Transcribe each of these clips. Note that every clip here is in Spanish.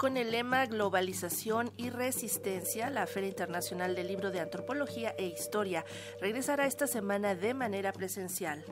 Con el lema Globalización y Resistencia, la Feria Internacional del Libro de Antropología e Historia regresará esta semana de manera presencial.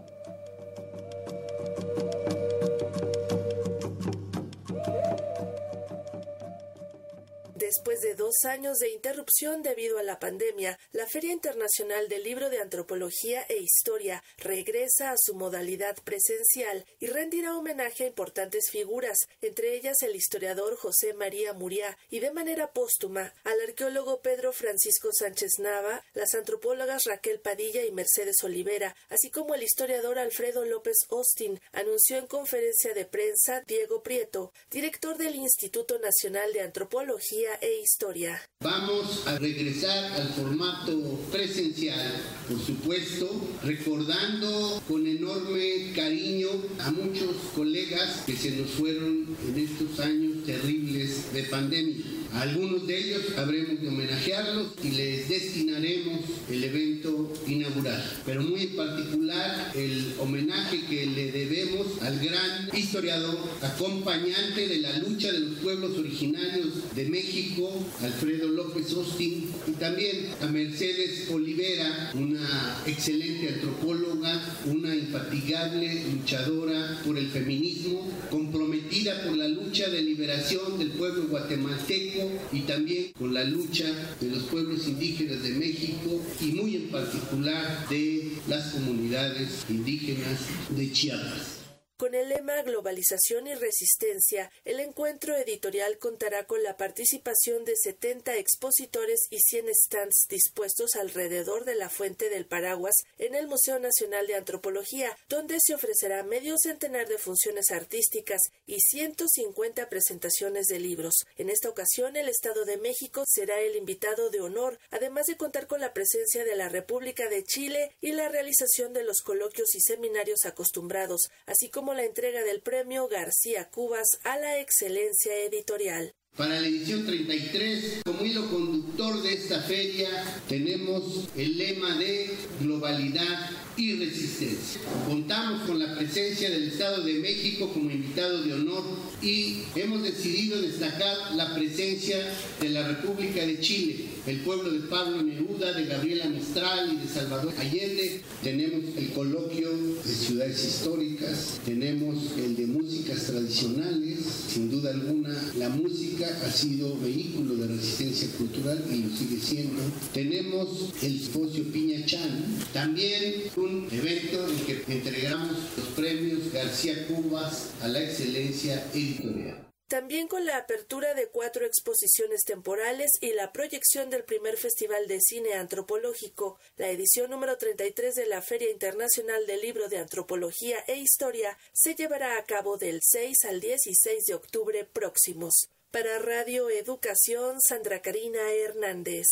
Después de dos años de interrupción debido a la pandemia, la Feria Internacional del Libro de Antropología e Historia regresa a su modalidad presencial y rendirá homenaje a importantes figuras, entre ellas el historiador José María Muriá y de manera póstuma al arqueólogo Pedro Francisco Sánchez Nava, las antropólogas Raquel Padilla y Mercedes Olivera, así como el historiador Alfredo López Austin, anunció en conferencia de prensa Diego Prieto, director del Instituto Nacional de Antropología e historia. Vamos a regresar al formato presencial, por supuesto, recordando con enorme cariño a muchos colegas que se nos fueron en estos años terribles de pandemia. A algunos de ellos habremos de homenajearlos y les destinaremos el evento inaugural. Pero muy en particular el homenaje que le debemos al gran historiador, acompañante de la lucha de los pueblos originarios de México, Alfredo López Austin, y también a Mercedes Olivera, una excelente antropóloga, una infatigable luchadora por el feminismo, comprometida por la lucha de liberación del pueblo guatemalteco y también con la lucha de los pueblos indígenas de México y muy en particular de las comunidades indígenas de Chiapas. Con el lema Globalización y Resistencia, el encuentro editorial contará con la participación de 70 expositores y 100 stands dispuestos alrededor de la Fuente del Paraguas en el Museo Nacional de Antropología, donde se ofrecerá medio centenar de funciones artísticas y 150 presentaciones de libros. En esta ocasión, el Estado de México será el invitado de honor, además de contar con la presencia de la República de Chile y la realización de los coloquios y seminarios acostumbrados, así como la entrega del premio García Cubas a la excelencia editorial. Para la edición 33, como hilo conductor de esta feria, tenemos el lema de globalidad y resistencia. Contamos con la presencia del Estado de México como invitado de honor y hemos decidido destacar la presencia de la República de Chile, el pueblo de Pablo Neruda, de Gabriela Mistral y de Salvador Allende. Tenemos el coloquio de ciudades históricas, tenemos el de músicas tradicionales, sin duda alguna la música ha sido vehículo de resistencia cultural y lo sigue siendo. Tenemos el simposio Piña Chan, también un evento en que entregamos los premios García Cubas a la excelencia editorial. También con la apertura de cuatro exposiciones temporales y la proyección del primer Festival de Cine Antropológico, la edición número 33 de la Feria Internacional del Libro de Antropología e Historia se llevará a cabo del 6 al 16 de octubre próximos. Para Radio Educación, Sandra Karina Hernández.